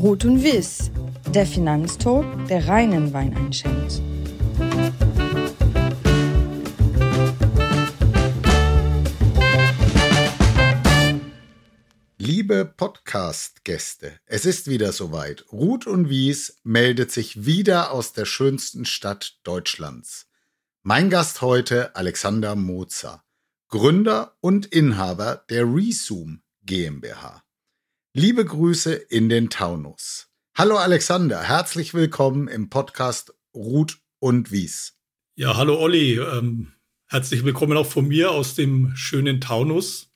Rot und Wiss, der Finanztalk, der reinen Wein einschenkt. Liebe Podcast-Gäste, es ist wieder soweit. Ruth und Wies meldet sich wieder aus der schönsten Stadt Deutschlands. Mein Gast heute Alexander Mozer, Gründer und Inhaber der Resume GmbH. Liebe Grüße in den Taunus. Hallo Alexander, herzlich willkommen im Podcast Ruth und Wies. Ja, hallo Olli, ähm, herzlich willkommen auch von mir aus dem schönen Taunus.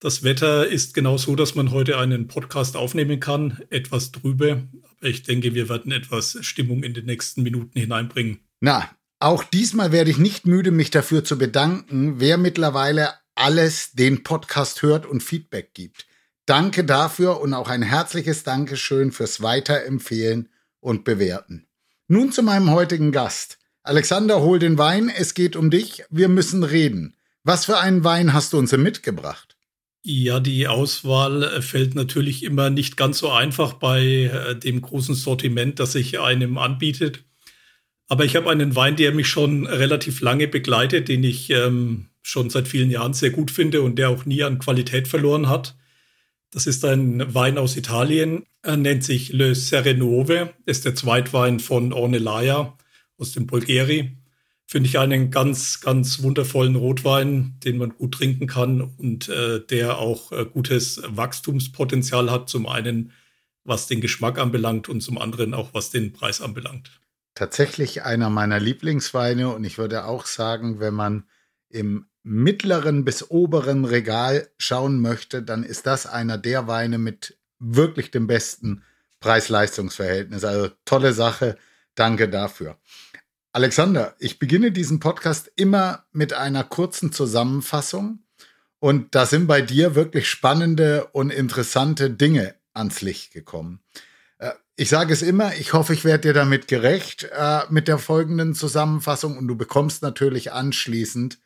Das Wetter ist genau so, dass man heute einen Podcast aufnehmen kann, etwas trübe, aber ich denke, wir werden etwas Stimmung in den nächsten Minuten hineinbringen. Na, auch diesmal werde ich nicht müde, mich dafür zu bedanken, wer mittlerweile alles den Podcast hört und Feedback gibt. Danke dafür und auch ein herzliches Dankeschön fürs Weiterempfehlen und Bewerten. Nun zu meinem heutigen Gast. Alexander, hol den Wein, es geht um dich, wir müssen reden. Was für einen Wein hast du uns mitgebracht? Ja, die Auswahl fällt natürlich immer nicht ganz so einfach bei äh, dem großen Sortiment, das sich einem anbietet. Aber ich habe einen Wein, der mich schon relativ lange begleitet, den ich ähm, schon seit vielen Jahren sehr gut finde und der auch nie an Qualität verloren hat. Das ist ein Wein aus Italien. Er nennt sich Le Serenove. Ist der Zweitwein von Ornellaia aus dem Bulgari. Finde ich einen ganz, ganz wundervollen Rotwein, den man gut trinken kann und äh, der auch äh, gutes Wachstumspotenzial hat. Zum einen, was den Geschmack anbelangt und zum anderen auch, was den Preis anbelangt. Tatsächlich einer meiner Lieblingsweine und ich würde auch sagen, wenn man im mittleren bis oberen Regal schauen möchte, dann ist das einer der Weine mit wirklich dem besten Preis-Leistungs-Verhältnis. Also tolle Sache. Danke dafür. Alexander, ich beginne diesen Podcast immer mit einer kurzen Zusammenfassung. Und da sind bei dir wirklich spannende und interessante Dinge ans Licht gekommen. Äh, ich sage es immer, ich hoffe, ich werde dir damit gerecht äh, mit der folgenden Zusammenfassung und du bekommst natürlich anschließend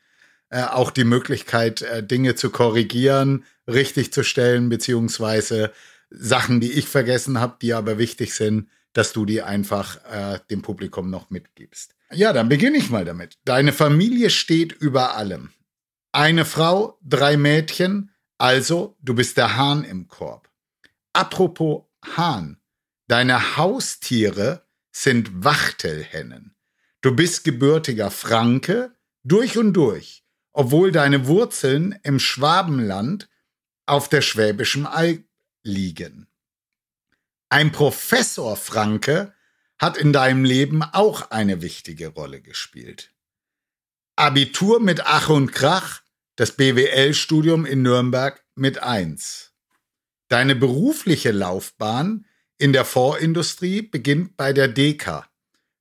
äh, auch die Möglichkeit, äh, Dinge zu korrigieren, richtig zu stellen, beziehungsweise Sachen, die ich vergessen habe, die aber wichtig sind, dass du die einfach äh, dem Publikum noch mitgibst. Ja, dann beginne ich mal damit. Deine Familie steht über allem. Eine Frau, drei Mädchen, also du bist der Hahn im Korb. Apropos Hahn, deine Haustiere sind Wachtelhennen. Du bist gebürtiger Franke, durch und durch obwohl deine Wurzeln im Schwabenland auf der Schwäbischen Alb liegen. Ein Professor Franke hat in deinem Leben auch eine wichtige Rolle gespielt. Abitur mit Ach und Krach, das BWL-Studium in Nürnberg mit 1. Deine berufliche Laufbahn in der Fondsindustrie beginnt bei der DECA.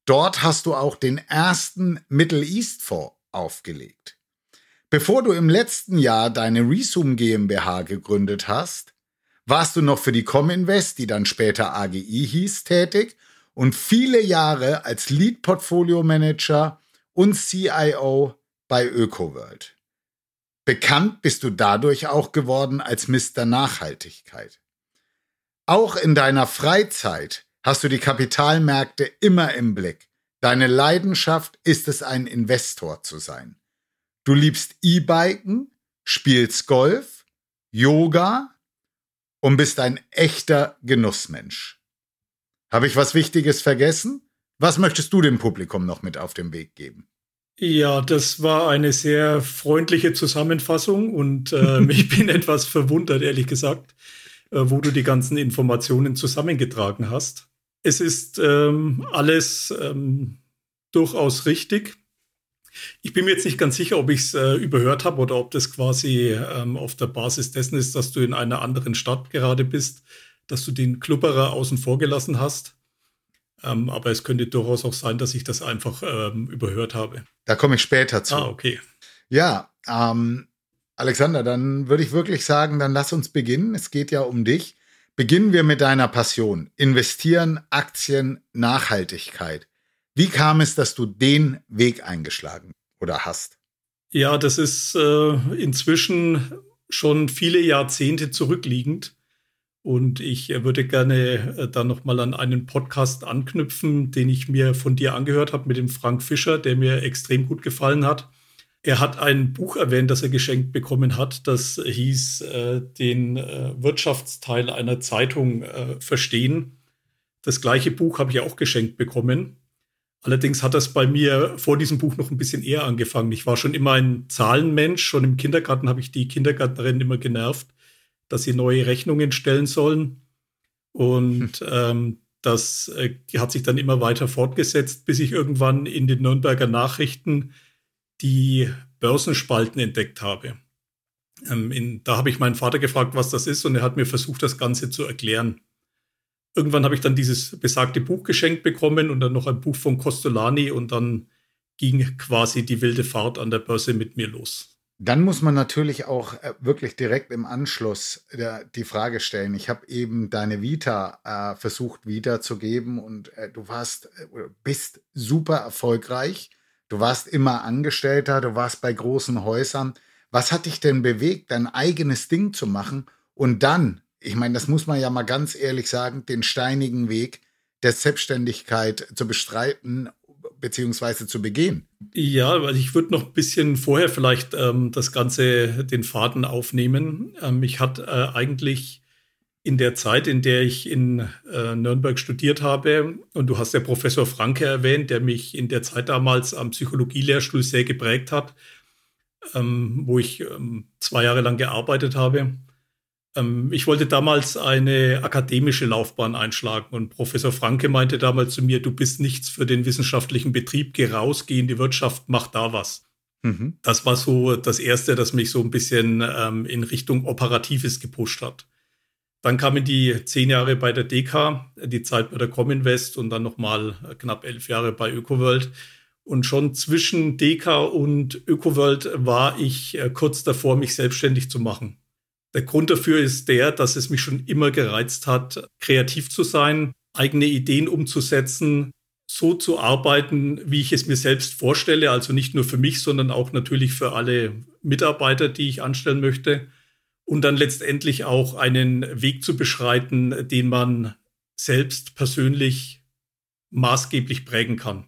Dort hast du auch den ersten Middle East Fonds aufgelegt. Bevor du im letzten Jahr deine Resume GmbH gegründet hast, warst du noch für die Cominvest, die dann später AGI hieß, tätig und viele Jahre als Lead Portfolio Manager und CIO bei ÖkoWorld. Bekannt bist du dadurch auch geworden als Mr. Nachhaltigkeit. Auch in deiner Freizeit hast du die Kapitalmärkte immer im Blick. Deine Leidenschaft ist es, ein Investor zu sein. Du liebst E-Biken, spielst Golf, Yoga und bist ein echter Genussmensch. Habe ich was Wichtiges vergessen? Was möchtest du dem Publikum noch mit auf den Weg geben? Ja, das war eine sehr freundliche Zusammenfassung und äh, ich bin etwas verwundert, ehrlich gesagt, äh, wo du die ganzen Informationen zusammengetragen hast. Es ist ähm, alles ähm, durchaus richtig. Ich bin mir jetzt nicht ganz sicher, ob ich es äh, überhört habe oder ob das quasi ähm, auf der Basis dessen ist, dass du in einer anderen Stadt gerade bist, dass du den Klubberer außen vor gelassen hast. Ähm, aber es könnte durchaus auch sein, dass ich das einfach ähm, überhört habe. Da komme ich später zu. Ah, okay. Ja, ähm, Alexander, dann würde ich wirklich sagen, dann lass uns beginnen. Es geht ja um dich. Beginnen wir mit deiner Passion. Investieren, Aktien, Nachhaltigkeit. Wie kam es, dass du den Weg eingeschlagen oder hast? Ja, das ist äh, inzwischen schon viele Jahrzehnte zurückliegend. Und ich würde gerne äh, da nochmal an einen Podcast anknüpfen, den ich mir von dir angehört habe mit dem Frank Fischer, der mir extrem gut gefallen hat. Er hat ein Buch erwähnt, das er geschenkt bekommen hat. Das hieß äh, den äh, Wirtschaftsteil einer Zeitung äh, verstehen. Das gleiche Buch habe ich auch geschenkt bekommen. Allerdings hat das bei mir vor diesem Buch noch ein bisschen eher angefangen. Ich war schon immer ein Zahlenmensch. Schon im Kindergarten habe ich die Kindergärtnerin immer genervt, dass sie neue Rechnungen stellen sollen. Und hm. ähm, das äh, hat sich dann immer weiter fortgesetzt, bis ich irgendwann in den Nürnberger Nachrichten die Börsenspalten entdeckt habe. Ähm, in, da habe ich meinen Vater gefragt, was das ist, und er hat mir versucht, das Ganze zu erklären. Irgendwann habe ich dann dieses besagte Buch geschenkt bekommen und dann noch ein Buch von Costolani und dann ging quasi die wilde Fahrt an der Börse mit mir los. Dann muss man natürlich auch äh, wirklich direkt im Anschluss der, die Frage stellen. Ich habe eben deine Vita äh, versucht wiederzugeben und äh, du warst, äh, bist super erfolgreich. Du warst immer Angestellter, du warst bei großen Häusern. Was hat dich denn bewegt, dein eigenes Ding zu machen und dann ich meine, das muss man ja mal ganz ehrlich sagen, den steinigen Weg der Selbstständigkeit zu bestreiten beziehungsweise zu begehen. Ja, also ich würde noch ein bisschen vorher vielleicht ähm, das Ganze, den Faden aufnehmen. Ähm, ich hatte äh, eigentlich in der Zeit, in der ich in äh, Nürnberg studiert habe, und du hast ja Professor Franke erwähnt, der mich in der Zeit damals am Psychologielehrstuhl sehr geprägt hat, ähm, wo ich ähm, zwei Jahre lang gearbeitet habe ähm, ich wollte damals eine akademische Laufbahn einschlagen und Professor Franke meinte damals zu mir, du bist nichts für den wissenschaftlichen Betrieb, geh raus, geh in die Wirtschaft, mach da was. Mhm. Das war so das Erste, das mich so ein bisschen ähm, in Richtung Operatives gepusht hat. Dann kamen die zehn Jahre bei der DK, die Zeit bei der Cominvest und dann nochmal knapp elf Jahre bei ÖkoWorld. Und schon zwischen DK und ÖkoWorld war ich äh, kurz davor, mich selbstständig zu machen. Der Grund dafür ist der, dass es mich schon immer gereizt hat, kreativ zu sein, eigene Ideen umzusetzen, so zu arbeiten, wie ich es mir selbst vorstelle, also nicht nur für mich, sondern auch natürlich für alle Mitarbeiter, die ich anstellen möchte. Und dann letztendlich auch einen Weg zu beschreiten, den man selbst persönlich maßgeblich prägen kann.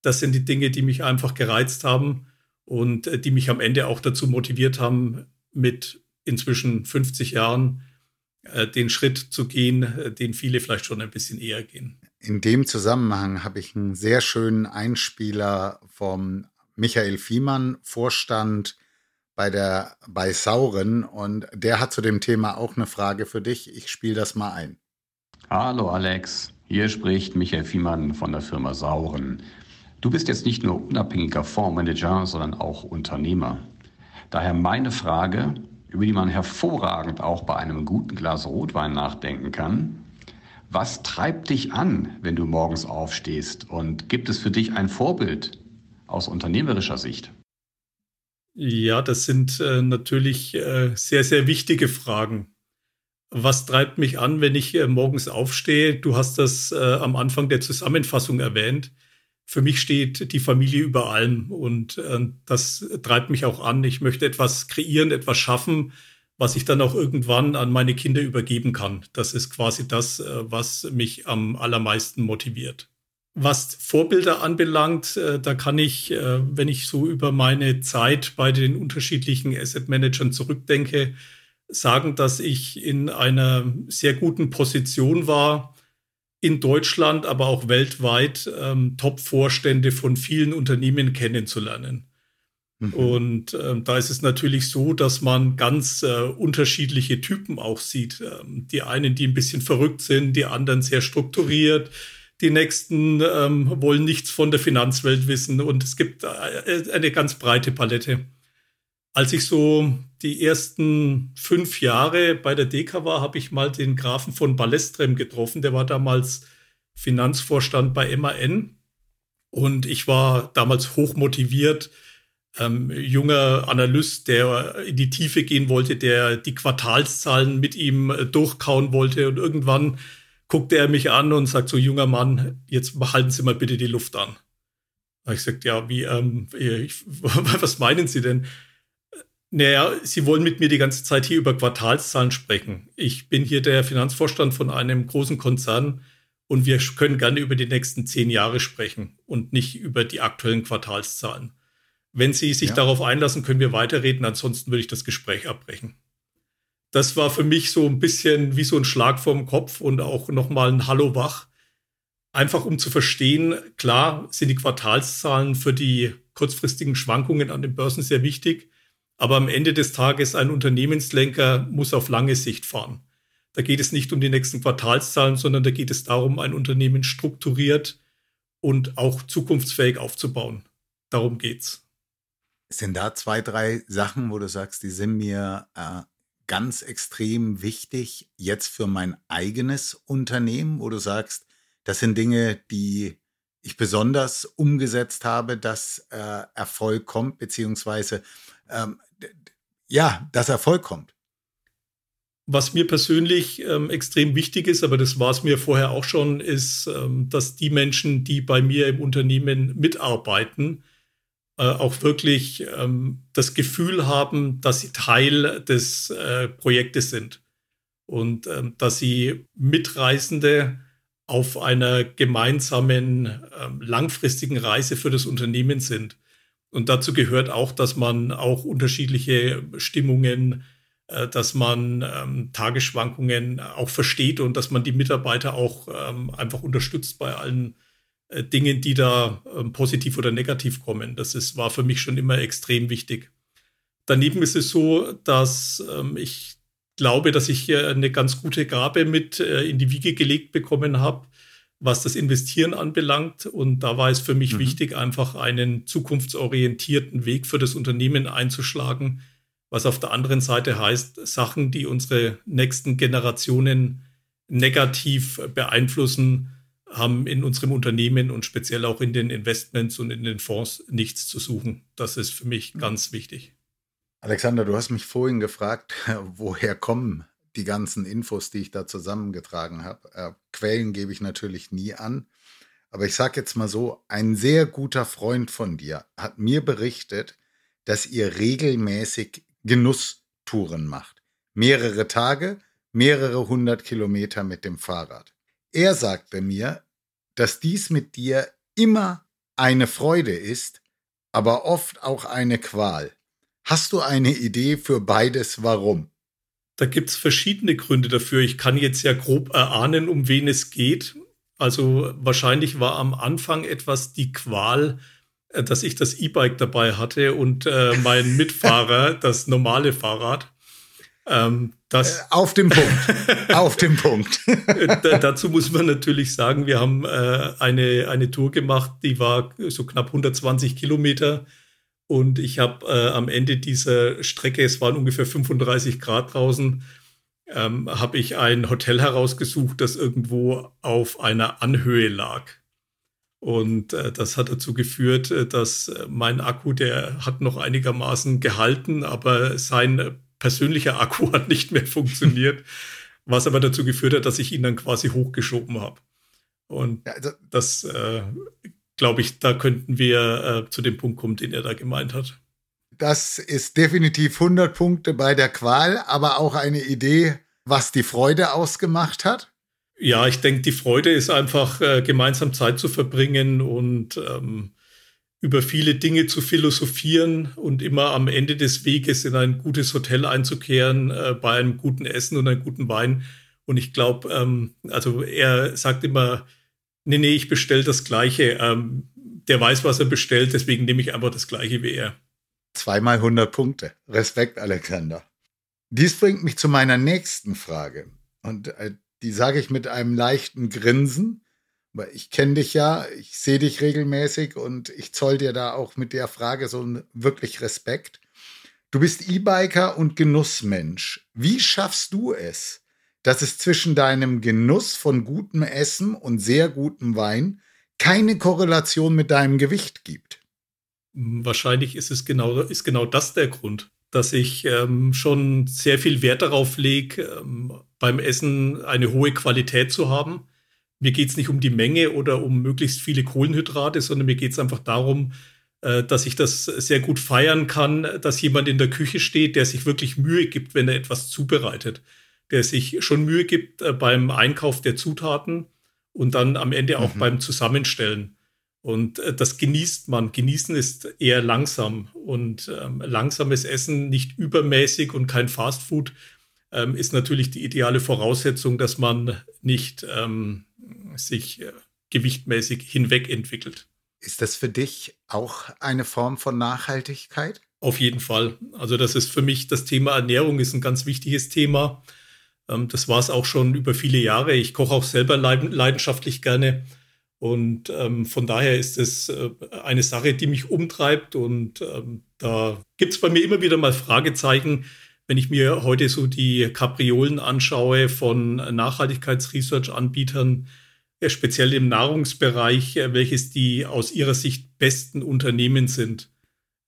Das sind die Dinge, die mich einfach gereizt haben und die mich am Ende auch dazu motiviert haben, mit inzwischen 50 Jahren äh, den Schritt zu gehen, äh, den viele vielleicht schon ein bisschen eher gehen. In dem Zusammenhang habe ich einen sehr schönen Einspieler vom Michael Fiemann, Vorstand bei der bei Sauren und der hat zu dem Thema auch eine Frage für dich. Ich spiele das mal ein. Hallo Alex, hier spricht Michael Fiemann von der Firma Sauren. Du bist jetzt nicht nur unabhängiger Fondsmanager, sondern auch Unternehmer. Daher meine Frage, über die man hervorragend auch bei einem guten Glas Rotwein nachdenken kann. Was treibt dich an, wenn du morgens aufstehst? Und gibt es für dich ein Vorbild aus unternehmerischer Sicht? Ja, das sind äh, natürlich äh, sehr, sehr wichtige Fragen. Was treibt mich an, wenn ich äh, morgens aufstehe? Du hast das äh, am Anfang der Zusammenfassung erwähnt für mich steht die Familie über allem und äh, das treibt mich auch an. Ich möchte etwas kreieren, etwas schaffen, was ich dann auch irgendwann an meine Kinder übergeben kann. Das ist quasi das, äh, was mich am allermeisten motiviert. Was Vorbilder anbelangt, äh, da kann ich, äh, wenn ich so über meine Zeit bei den unterschiedlichen Asset Managern zurückdenke, sagen, dass ich in einer sehr guten Position war, in Deutschland, aber auch weltweit ähm, Top-Vorstände von vielen Unternehmen kennenzulernen. Mhm. Und ähm, da ist es natürlich so, dass man ganz äh, unterschiedliche Typen auch sieht. Ähm, die einen, die ein bisschen verrückt sind, die anderen sehr strukturiert. Die nächsten ähm, wollen nichts von der Finanzwelt wissen. Und es gibt äh, eine ganz breite Palette. Als ich so die ersten fünf Jahre bei der DEKA war, habe ich mal den Grafen von Ballestrem getroffen. Der war damals Finanzvorstand bei MAN. Und ich war damals hoch motiviert, ähm, junger Analyst, der in die Tiefe gehen wollte, der die Quartalszahlen mit ihm äh, durchkauen wollte. Und irgendwann guckte er mich an und sagt so, junger Mann, jetzt halten Sie mal bitte die Luft an. Da ich sagte, ja, wie, ähm, ich, was meinen Sie denn? Naja, Sie wollen mit mir die ganze Zeit hier über Quartalszahlen sprechen. Ich bin hier der Finanzvorstand von einem großen Konzern und wir können gerne über die nächsten zehn Jahre sprechen und nicht über die aktuellen Quartalszahlen. Wenn Sie sich ja. darauf einlassen, können wir weiterreden, ansonsten würde ich das Gespräch abbrechen. Das war für mich so ein bisschen wie so ein Schlag vorm Kopf und auch nochmal ein Hallo wach. Einfach um zu verstehen, klar sind die Quartalszahlen für die kurzfristigen Schwankungen an den Börsen sehr wichtig. Aber am Ende des Tages ein Unternehmenslenker muss auf lange Sicht fahren. Da geht es nicht um die nächsten Quartalszahlen, sondern da geht es darum, ein Unternehmen strukturiert und auch zukunftsfähig aufzubauen. Darum geht's. Sind da zwei, drei Sachen, wo du sagst, die sind mir äh, ganz extrem wichtig jetzt für mein eigenes Unternehmen, wo du sagst, das sind Dinge, die ich besonders umgesetzt habe, dass äh, Erfolg kommt, beziehungsweise ähm, ja, dass Erfolg kommt. Was mir persönlich ähm, extrem wichtig ist, aber das war es mir vorher auch schon, ist, ähm, dass die Menschen, die bei mir im Unternehmen mitarbeiten, äh, auch wirklich ähm, das Gefühl haben, dass sie Teil des äh, Projektes sind und ähm, dass sie Mitreisende auf einer gemeinsamen ähm, langfristigen Reise für das Unternehmen sind. Und dazu gehört auch, dass man auch unterschiedliche Stimmungen, äh, dass man ähm, Tagesschwankungen auch versteht und dass man die Mitarbeiter auch ähm, einfach unterstützt bei allen äh, Dingen, die da ähm, positiv oder negativ kommen. Das ist, war für mich schon immer extrem wichtig. Daneben ist es so, dass ähm, ich glaube, dass ich hier eine ganz gute Gabe mit äh, in die Wiege gelegt bekommen habe, was das Investieren anbelangt. Und da war es für mich mhm. wichtig, einfach einen zukunftsorientierten Weg für das Unternehmen einzuschlagen, was auf der anderen Seite heißt, Sachen, die unsere nächsten Generationen negativ beeinflussen, haben in unserem Unternehmen und speziell auch in den Investments und in den Fonds nichts zu suchen. Das ist für mich ganz wichtig. Alexander, du hast mich vorhin gefragt, woher kommen die ganzen Infos, die ich da zusammengetragen habe. Äh, Quellen gebe ich natürlich nie an. Aber ich sage jetzt mal so, ein sehr guter Freund von dir hat mir berichtet, dass ihr regelmäßig Genusstouren macht. Mehrere Tage, mehrere hundert Kilometer mit dem Fahrrad. Er sagte mir, dass dies mit dir immer eine Freude ist, aber oft auch eine Qual. Hast du eine Idee für beides, warum? Da gibt es verschiedene Gründe dafür. Ich kann jetzt ja grob erahnen, um wen es geht. Also wahrscheinlich war am Anfang etwas die Qual, äh, dass ich das E-Bike dabei hatte und äh, mein Mitfahrer das normale Fahrrad. Ähm, das äh, auf dem Punkt. auf dem Punkt. dazu muss man natürlich sagen, wir haben äh, eine, eine Tour gemacht, die war so knapp 120 Kilometer und ich habe äh, am Ende dieser Strecke, es waren ungefähr 35 Grad draußen, ähm, habe ich ein Hotel herausgesucht, das irgendwo auf einer Anhöhe lag. Und äh, das hat dazu geführt, äh, dass mein Akku, der hat noch einigermaßen gehalten, aber sein persönlicher Akku hat nicht mehr funktioniert, was aber dazu geführt hat, dass ich ihn dann quasi hochgeschoben habe. Und ja, also, das äh, glaube ich, da könnten wir äh, zu dem Punkt kommen, den er da gemeint hat. Das ist definitiv 100 Punkte bei der Qual, aber auch eine Idee, was die Freude ausgemacht hat. Ja, ich denke, die Freude ist einfach, äh, gemeinsam Zeit zu verbringen und ähm, über viele Dinge zu philosophieren und immer am Ende des Weges in ein gutes Hotel einzukehren, äh, bei einem guten Essen und einem guten Wein. Und ich glaube, ähm, also er sagt immer, nee, nee, ich bestelle das Gleiche. Ähm, der weiß, was er bestellt, deswegen nehme ich einfach das Gleiche wie er. Zweimal 100 Punkte. Respekt, Alexander. Dies bringt mich zu meiner nächsten Frage. Und äh, die sage ich mit einem leichten Grinsen, weil ich kenne dich ja, ich sehe dich regelmäßig und ich zoll dir da auch mit der Frage so wirklich Respekt. Du bist E-Biker und Genussmensch. Wie schaffst du es, dass es zwischen deinem Genuss von gutem Essen und sehr gutem Wein keine Korrelation mit deinem Gewicht gibt. Wahrscheinlich ist es genau, ist genau das der Grund, dass ich ähm, schon sehr viel Wert darauf lege, ähm, beim Essen eine hohe Qualität zu haben. Mir geht es nicht um die Menge oder um möglichst viele Kohlenhydrate, sondern mir geht es einfach darum, äh, dass ich das sehr gut feiern kann, dass jemand in der Küche steht, der sich wirklich Mühe gibt, wenn er etwas zubereitet, der sich schon Mühe gibt äh, beim Einkauf der Zutaten und dann am Ende auch mhm. beim Zusammenstellen. Und äh, das genießt man. Genießen ist eher langsam und ähm, langsames Essen, nicht übermäßig und kein Fastfood, ähm, ist natürlich die ideale Voraussetzung, dass man nicht ähm, sich äh, gewichtmäßig hinweg entwickelt. Ist das für dich auch eine Form von Nachhaltigkeit? Auf jeden Fall. Also das ist für mich das Thema Ernährung ist ein ganz wichtiges Thema. Ähm, das war es auch schon über viele Jahre. Ich koche auch selber leidenschaftlich gerne. Und ähm, von daher ist es äh, eine Sache, die mich umtreibt. Und ähm, da gibt es bei mir immer wieder mal Fragezeichen, wenn ich mir heute so die Kapriolen anschaue von Nachhaltigkeitsresearch-Anbietern, speziell im Nahrungsbereich, äh, welches die aus ihrer Sicht besten Unternehmen sind,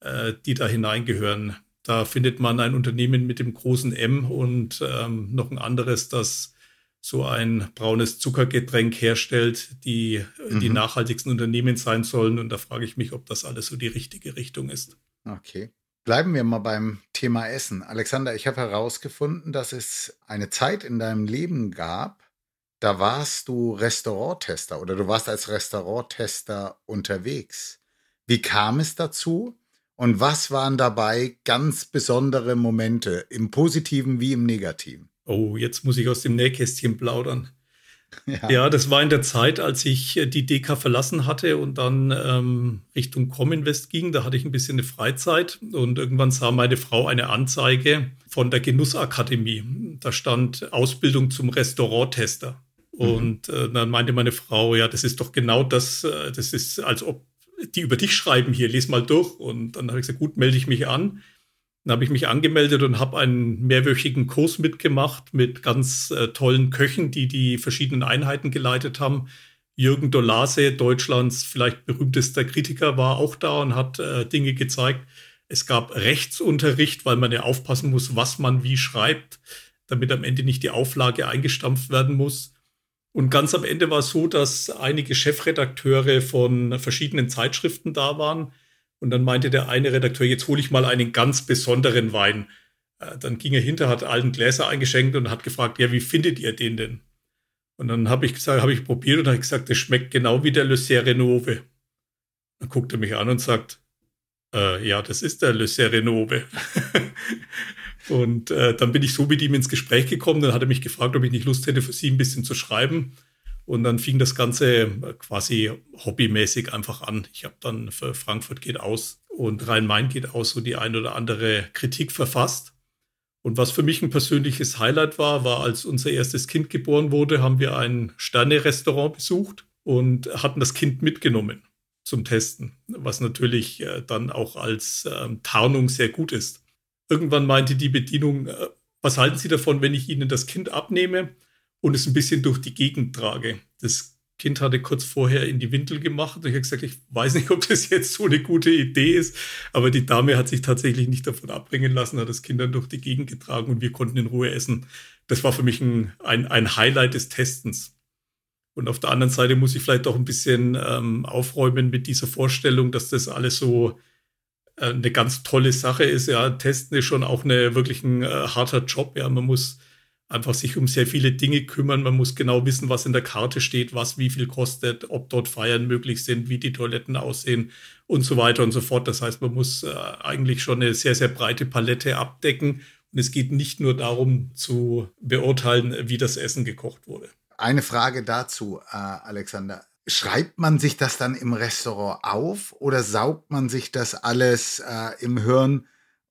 äh, die da hineingehören. Da findet man ein Unternehmen mit dem großen M und ähm, noch ein anderes, das so ein braunes Zuckergetränk herstellt, die mhm. die nachhaltigsten Unternehmen sein sollen. Und da frage ich mich, ob das alles so die richtige Richtung ist. Okay. Bleiben wir mal beim Thema Essen. Alexander, ich habe herausgefunden, dass es eine Zeit in deinem Leben gab, da warst du Restauranttester oder du warst als Restauranttester unterwegs. Wie kam es dazu? Und was waren dabei ganz besondere Momente, im positiven wie im negativen? Oh, jetzt muss ich aus dem Nähkästchen plaudern. Ja. ja. das war in der Zeit, als ich äh, die DK verlassen hatte und dann ähm, Richtung Cominvest ging. Da hatte ich ein bisschen eine Freizeit und irgendwann sah meine Frau eine Anzeige von der Genussakademie. Da stand Ausbildung zum Restauranttester. Mhm. Und äh, dann meinte meine Frau, ja, das ist doch genau das, äh, das ist, als ob die über dich schreiben hier, les mal durch. Und dann habe ich gesagt, gut, melde ich mich an. Dann habe ich mich angemeldet und habe einen mehrwöchigen Kurs mitgemacht mit ganz äh, tollen Köchen, die die verschiedenen Einheiten geleitet haben. Jürgen Dolase, Deutschlands vielleicht berühmtester Kritiker, war auch da und hat äh, Dinge gezeigt. Es gab Rechtsunterricht, weil man ja aufpassen muss, was man wie schreibt, damit am Ende nicht die Auflage eingestampft werden muss. Und ganz am Ende war es so, dass einige Chefredakteure von verschiedenen Zeitschriften da waren. Und dann meinte der eine Redakteur, jetzt hole ich mal einen ganz besonderen Wein. Äh, dann ging er hinter, hat allen Gläser eingeschenkt und hat gefragt, ja, wie findet ihr den denn? Und dann habe ich gesagt, habe ich probiert und habe gesagt, das schmeckt genau wie der Le Serenove. Dann guckt er mich an und sagt, äh, ja, das ist der Le Serenove. Und äh, dann bin ich so mit ihm ins Gespräch gekommen. Dann hat er mich gefragt, ob ich nicht Lust hätte, für sie ein bisschen zu schreiben. Und dann fing das Ganze äh, quasi hobbymäßig einfach an. Ich habe dann für Frankfurt geht aus und Rhein-Main geht aus so die ein oder andere Kritik verfasst. Und was für mich ein persönliches Highlight war, war, als unser erstes Kind geboren wurde, haben wir ein Sterne-Restaurant besucht und hatten das Kind mitgenommen zum Testen, was natürlich äh, dann auch als ähm, Tarnung sehr gut ist. Irgendwann meinte die Bedienung, äh, was halten Sie davon, wenn ich Ihnen das Kind abnehme und es ein bisschen durch die Gegend trage? Das Kind hatte kurz vorher in die Windel gemacht und ich habe gesagt, ich weiß nicht, ob das jetzt so eine gute Idee ist, aber die Dame hat sich tatsächlich nicht davon abbringen lassen, hat das Kind dann durch die Gegend getragen und wir konnten in Ruhe essen. Das war für mich ein, ein, ein Highlight des Testens. Und auf der anderen Seite muss ich vielleicht auch ein bisschen ähm, aufräumen mit dieser Vorstellung, dass das alles so eine ganz tolle Sache ist. Ja, Testen ist schon auch eine wirklich ein äh, harter Job. Ja, man muss einfach sich um sehr viele Dinge kümmern. Man muss genau wissen, was in der Karte steht, was wie viel kostet, ob dort Feiern möglich sind, wie die Toiletten aussehen und so weiter und so fort. Das heißt, man muss äh, eigentlich schon eine sehr, sehr breite Palette abdecken. Und es geht nicht nur darum zu beurteilen, wie das Essen gekocht wurde. Eine Frage dazu, äh, Alexander. Schreibt man sich das dann im Restaurant auf oder saugt man sich das alles äh, im Hirn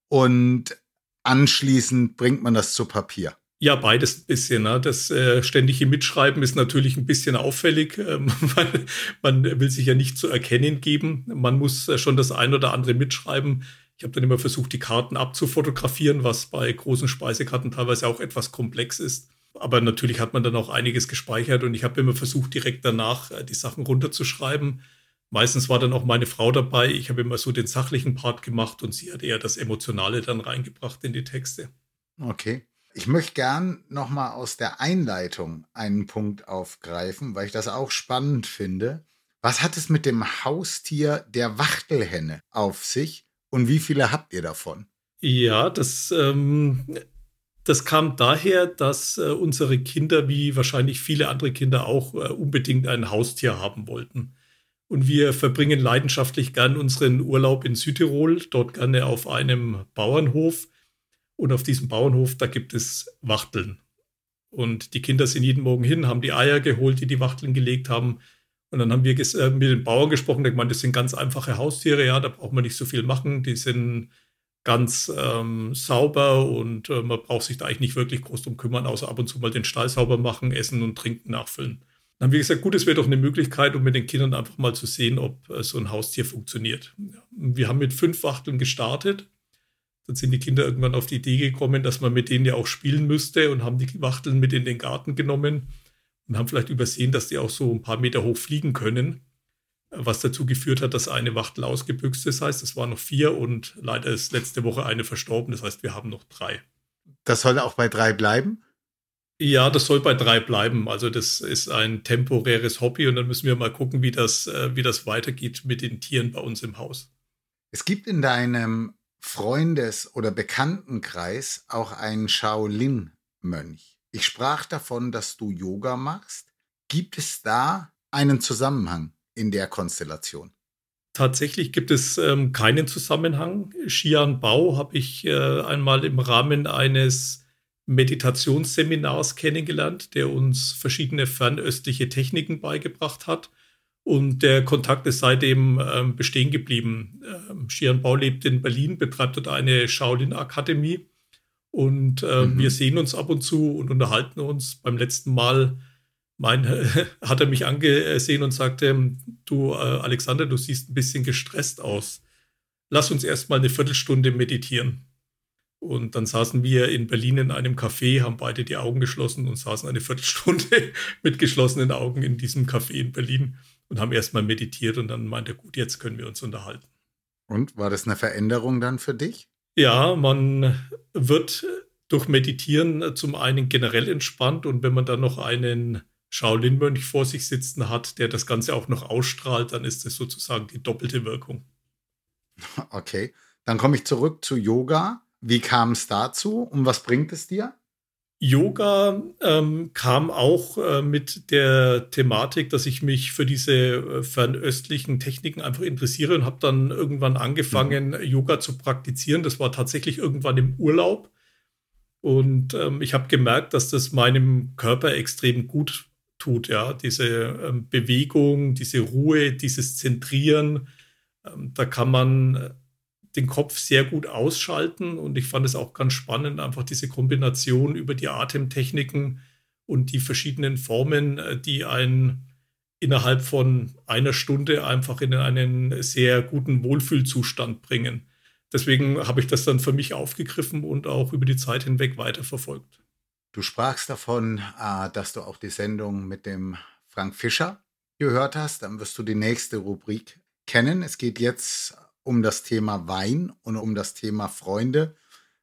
und anschließend bringt man das zu Papier? Ja, beides ein bisschen. Ne? Das äh, ständige Mitschreiben ist natürlich ein bisschen auffällig. Ähm, man, man, will sich ja nicht zu erkennen geben. Man muss äh, schon das ein oder andere mitschreiben. Ich habe dann immer versucht, die Karten abzufotografieren, was bei großen Speisekarten teilweise auch etwas komplex ist aber natürlich hat man dann auch einiges gespeichert und ich habe immer versucht, direkt danach äh, die Sachen runterzuschreiben. Meistens war dann auch meine Frau dabei. Ich habe immer so den sachlichen Part gemacht und sie hat eher das Emotionale dann reingebracht in die Texte. Okay. Ich möchte gern nochmal aus der Einleitung einen Punkt aufgreifen, weil ich das auch spannend finde, Was hat es mit dem Haustier der Wachtelhenne auf sich und wie viele habt ihr davon? Ja, das, ähm, das kam daher, dass äh, unsere Kinder, wie wahrscheinlich viele andere Kinder auch, äh, unbedingt ein Haustier haben wollten. Und wir verbringen leidenschaftlich gern unseren Urlaub in Südtirol, dort gerne auf einem Bauernhof. Und auf diesem Bauernhof, da gibt es Wachteln. Und die Kinder sind jeden Morgen hin, haben die Eier geholt, die die Wachteln gelegt haben. Und dann haben wir äh, mit den Bauern gesprochen, der meint, das sind ganz einfache Haustiere, ja, da braucht man nicht so viel machen. Die sind ganz ähm, sauber und äh, man braucht sich da eigentlich nicht wirklich groß drum kümmern, außer ab und zu mal den Stall sauber machen, essen und trinken, nachfüllen. Dann haben wir gesagt, gut, es wäre doch eine Möglichkeit, um mit den Kindern einfach mal zu sehen, ob äh, so ein Haustier funktioniert. Ja. Wir haben mit fünf Wachteln gestartet. Dann sind die Kinder irgendwann auf die Idee gekommen, dass man mit denen ja auch spielen müsste und haben die Wachteln mit in den Garten genommen und haben vielleicht übersehen, dass die auch so ein paar Meter hoch fliegen können, was dazu geführt hat, dass eine Wachtel ausgebüxt ist. Das heißt, es waren noch vier und leider ist letzte Woche eine verstorben. Das heißt, wir haben noch drei. Das soll auch bei drei bleiben? Ja, das soll bei drei bleiben. Also das ist ein temporäres Hobby und dann müssen wir mal gucken, wie das, äh, wie das weitergeht mit den Tieren bei uns im Haus. Es gibt in deinem Freundes- oder Bekanntenkreis auch einen Shaolin-Mönch. Ich sprach davon, dass du Yoga machst. Gibt es da einen Zusammenhang in der Konstellation? Tatsächlich gibt es ähm, keinen Zusammenhang. Xian Bao habe ich äh, einmal im Rahmen eines Meditationsseminars kennengelernt, der uns verschiedene fernöstliche Techniken beigebracht hat. Und der Kontakt ist seitdem ähm, bestehen geblieben. Ähm, Shian Bau lebt in Berlin, betreibt dort eine Shaolin-Akademie. Und äh, mhm. wir sehen uns ab und zu und unterhalten uns. Beim letzten Mal mein, hat er mich angesehen und sagte, du äh, Alexander, du siehst ein bisschen gestresst aus. Lass uns erst mal eine Viertelstunde meditieren. Und dann saßen wir in Berlin in einem Café, haben beide die Augen geschlossen und saßen eine Viertelstunde mit geschlossenen Augen in diesem Café in Berlin und haben erstmal meditiert und dann meinte er, gut, jetzt können wir uns unterhalten. Und war das eine Veränderung dann für dich? Ja, man wird durch Meditieren zum einen generell entspannt und wenn man dann noch einen Shaolin-Mönch vor sich sitzen hat, der das Ganze auch noch ausstrahlt, dann ist das sozusagen die doppelte Wirkung. Okay, dann komme ich zurück zu Yoga. Wie kam es dazu und was bringt es dir? Yoga ähm, kam auch äh, mit der Thematik, dass ich mich für diese äh, fernöstlichen Techniken einfach interessiere und habe dann irgendwann angefangen, mhm. Yoga zu praktizieren. Das war tatsächlich irgendwann im Urlaub. Und ähm, ich habe gemerkt, dass das meinem Körper extrem gut tut. Ja, diese ähm, Bewegung, diese Ruhe, dieses Zentrieren. Ähm, da kann man äh, den Kopf sehr gut ausschalten und ich fand es auch ganz spannend, einfach diese Kombination über die Atemtechniken und die verschiedenen Formen, äh, die einen innerhalb von einer Stunde einfach in einen sehr guten Wohlfühlzustand bringen. Deswegen habe ich das dann für mich aufgegriffen und auch über die Zeit hinweg weiterverfolgt. Du sprachst davon, äh, dass du auch die Sendung mit dem Frank Fischer gehört hast. Dann wirst du die nächste Rubrik kennen. Es geht jetzt um das Thema Wein und um das Thema Freunde.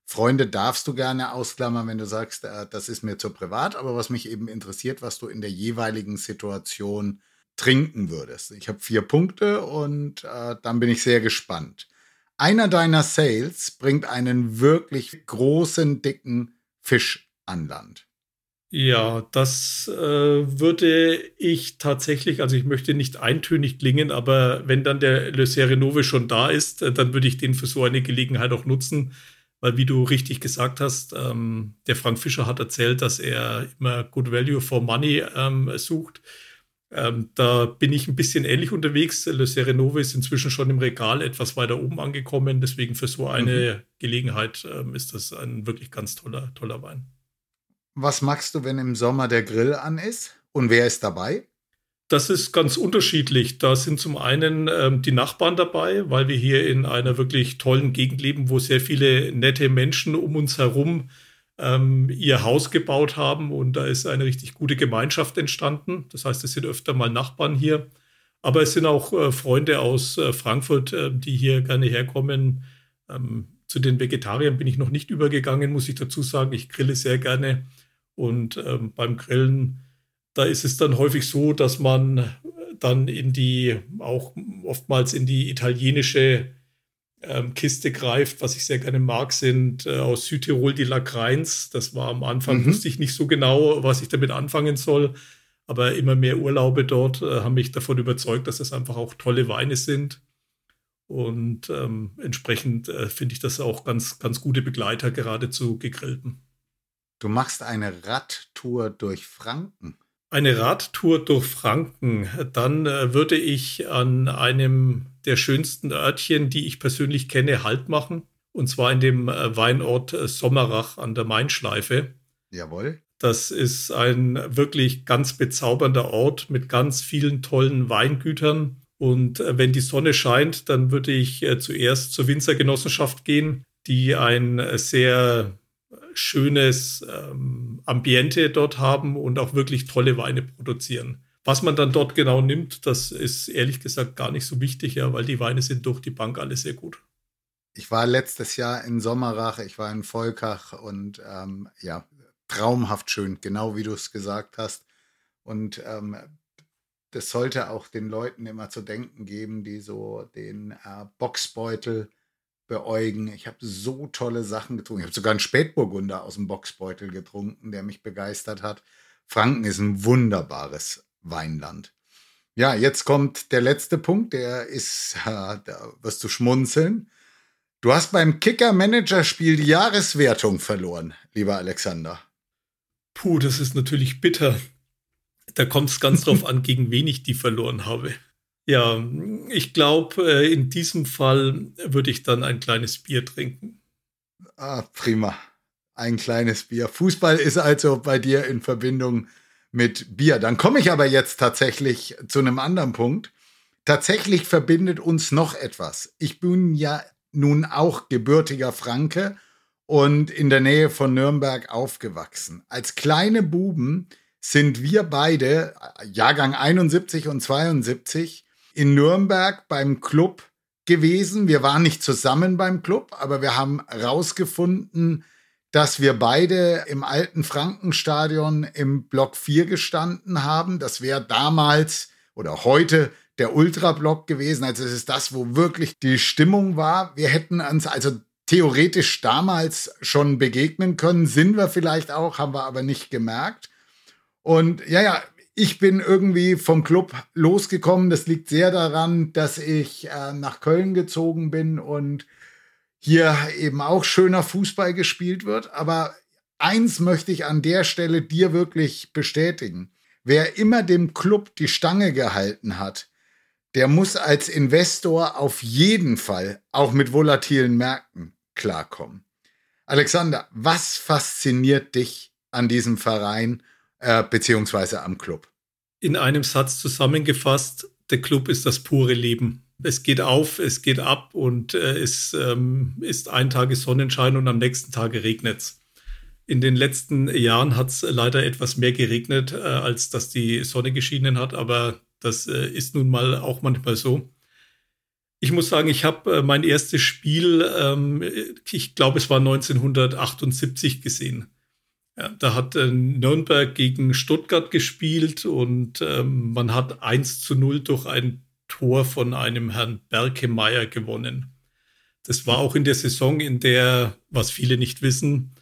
Freunde darfst du gerne ausklammern, wenn du sagst, äh, das ist mir zu privat, aber was mich eben interessiert, was du in der jeweiligen Situation trinken würdest. Ich habe vier Punkte und äh, dann bin ich sehr gespannt. Einer deiner Sales bringt einen wirklich großen, dicken Fisch an Land. Ja, das äh, würde ich tatsächlich, also ich möchte nicht eintönig klingen, aber wenn dann der Le Serenove schon da ist, äh, dann würde ich den für so eine Gelegenheit auch nutzen, weil wie du richtig gesagt hast, ähm, der Frank Fischer hat erzählt, dass er immer Good Value for Money ähm, sucht. Ähm, da bin ich ein bisschen ähnlich unterwegs. Le Serenove ist inzwischen schon im Regal etwas weiter oben angekommen, deswegen für so eine mhm. Gelegenheit ähm, ist das ein wirklich ganz toller, toller Wein. Was magst du, wenn im Sommer der Grill an ist? Und wer ist dabei? Das ist ganz unterschiedlich. Da sind zum einen ähm, die Nachbarn dabei, weil wir hier in einer wirklich tollen Gegend leben, wo sehr viele nette Menschen um uns herum ähm, ihr Haus gebaut haben und da ist eine richtig gute Gemeinschaft entstanden. Das heißt, es sind öfter mal Nachbarn hier. Aber es sind auch äh, Freunde aus äh, Frankfurt, äh, die hier gerne herkommen. Ähm, zu den Vegetariern bin ich noch nicht übergegangen, muss ich dazu sagen. Ich grille sehr gerne. Und ähm, beim Grillen, da ist es dann häufig so, dass man dann in die, auch oftmals in die italienische ähm, Kiste greift. Was ich sehr gerne mag, sind äh, aus Südtirol die Lagreins. Das war am Anfang, mhm. wusste ich nicht so genau, was ich damit anfangen soll. Aber immer mehr Urlaube dort äh, haben mich davon überzeugt, dass es einfach auch tolle Weine sind. Und ähm, entsprechend äh, finde ich das auch ganz, ganz gute Begleiter, gerade zu gegrillten. Du machst eine Radtour durch Franken. Eine Radtour durch Franken. Dann äh, würde ich an einem der schönsten Örtchen, die ich persönlich kenne, Halt machen. Und zwar in dem äh, Weinort äh, Sommerach an der Mainschleife. Jawohl. Das ist ein wirklich ganz bezaubernder Ort mit ganz vielen tollen Weingütern und wenn die Sonne scheint, dann würde ich zuerst zur Winzergenossenschaft gehen, die ein sehr schönes ähm, Ambiente dort haben und auch wirklich tolle Weine produzieren. Was man dann dort genau nimmt, das ist ehrlich gesagt gar nicht so wichtig, ja, weil die Weine sind durch die Bank alle sehr gut. Ich war letztes Jahr in Sommerach, ich war in Volkach und ähm, ja, traumhaft schön, genau wie du es gesagt hast. Und ähm, das sollte auch den Leuten immer zu denken geben, die so den äh, Boxbeutel beäugen. Ich habe so tolle Sachen getrunken. Ich habe sogar einen Spätburgunder aus dem Boxbeutel getrunken, der mich begeistert hat. Franken ist ein wunderbares Weinland. Ja, jetzt kommt der letzte Punkt, der ist, da wirst du schmunzeln. Du hast beim Kicker-Manager-Spiel die Jahreswertung verloren, lieber Alexander. Puh, das ist natürlich bitter. Da kommt es ganz drauf an, gegen wen ich die verloren habe. Ja, ich glaube, äh, in diesem Fall würde ich dann ein kleines Bier trinken. Ah, prima. Ein kleines Bier. Fußball ist also bei dir in Verbindung mit Bier. Dann komme ich aber jetzt tatsächlich zu einem anderen Punkt. Tatsächlich verbindet uns noch etwas. Ich bin ja nun auch gebürtiger Franke und in der Nähe von Nürnberg aufgewachsen. Als kleine Buben sind wir beide, Jahrgang 71 und 72, in Nürnberg beim Club gewesen. Wir waren nicht zusammen beim Club, aber wir haben herausgefunden, dass wir beide im alten Frankenstadion im Block 4 gestanden haben. Das wäre damals oder heute der Ultrablock gewesen. Also es ist das, wo wirklich die Stimmung war. Wir hätten uns also theoretisch damals schon begegnen können, sind wir vielleicht auch, haben wir aber nicht gemerkt. Und ja, ja, ich bin irgendwie vom Club losgekommen. Das liegt sehr daran, dass ich äh, nach Köln gezogen bin und hier eben auch schöner Fußball gespielt wird. Aber eins möchte ich an der Stelle dir wirklich bestätigen. Wer immer dem Club die Stange gehalten hat, der muss als Investor auf jeden Fall auch mit volatilen Märkten klarkommen. Alexander, was fasziniert dich an diesem Verein äh, beziehungsweise am Club. In einem Satz zusammengefasst, der Club ist das pure Leben. Es geht auf, es geht ab und äh, es ähm, ist ein Tag Sonnenschein und am nächsten Tag regnet es. In den letzten Jahren hat es leider etwas mehr geregnet, äh, als dass die Sonne geschienen hat, aber das äh, ist nun mal auch manchmal so. Ich muss sagen, ich habe äh, mein erstes Spiel, ähm, ich glaube, es war 1978 gesehen. Ja, da hat äh, Nürnberg gegen Stuttgart gespielt und ähm, man hat 1 zu 0 durch ein Tor von einem Herrn Berkemeyer gewonnen. Das war auch in der Saison, in der, was viele nicht wissen,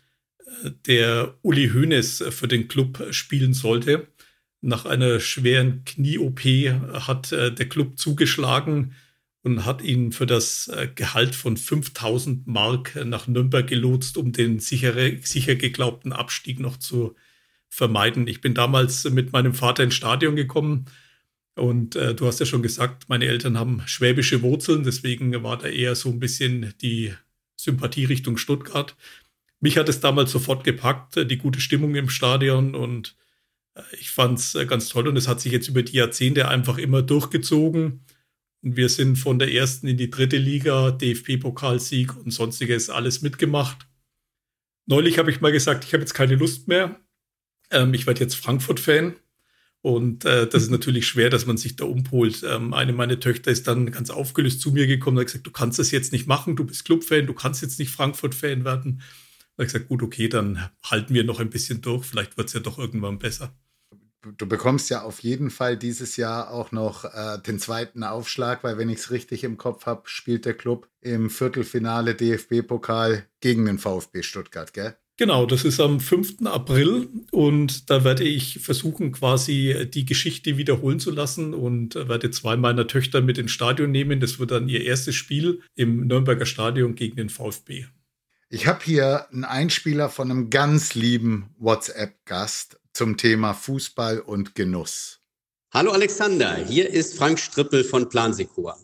äh, der Uli Hoeneß für den Club spielen sollte. Nach einer schweren Knie-OP hat äh, der Club zugeschlagen und hat ihn für das äh, Gehalt von 5000 Mark nach Nürnberg gelotst, um den sichere, sicher geglaubten Abstieg noch zu vermeiden. Ich bin damals mit meinem Vater ins Stadion gekommen und äh, du hast ja schon gesagt, meine Eltern haben schwäbische Wurzeln, deswegen war da eher so ein bisschen die Sympathie Richtung Stuttgart. Mich hat es damals sofort gepackt, die gute Stimmung im Stadion und äh, ich fand es äh, ganz toll und es hat sich jetzt über die Jahrzehnte einfach immer durchgezogen. Wir sind von der ersten in die dritte Liga, DFB-Pokalsieg und sonstiges alles mitgemacht. Neulich habe ich mal gesagt, ich habe jetzt keine Lust mehr. Ähm, ich werde jetzt Frankfurt-Fan. Und äh, das ist natürlich schwer, dass man sich da umpolt. Ähm, eine meiner Töchter ist dann ganz aufgelöst zu mir gekommen und hat gesagt, du kannst das jetzt nicht machen, du bist Club-Fan, du kannst jetzt nicht Frankfurt-Fan werden. Da habe ich gesagt, gut, okay, dann halten wir noch ein bisschen durch, vielleicht wird es ja doch irgendwann besser. Du bekommst ja auf jeden Fall dieses Jahr auch noch äh, den zweiten Aufschlag, weil wenn ich es richtig im Kopf habe, spielt der Club im Viertelfinale DFB-Pokal gegen den VfB Stuttgart, gell? Genau, das ist am 5. April und da werde ich versuchen, quasi die Geschichte wiederholen zu lassen und werde zwei meiner Töchter mit ins Stadion nehmen. Das wird dann ihr erstes Spiel im Nürnberger Stadion gegen den VfB. Ich habe hier einen Einspieler von einem ganz lieben WhatsApp-Gast zum Thema Fußball und Genuss. Hallo Alexander, hier ist Frank Strippel von Plansekur.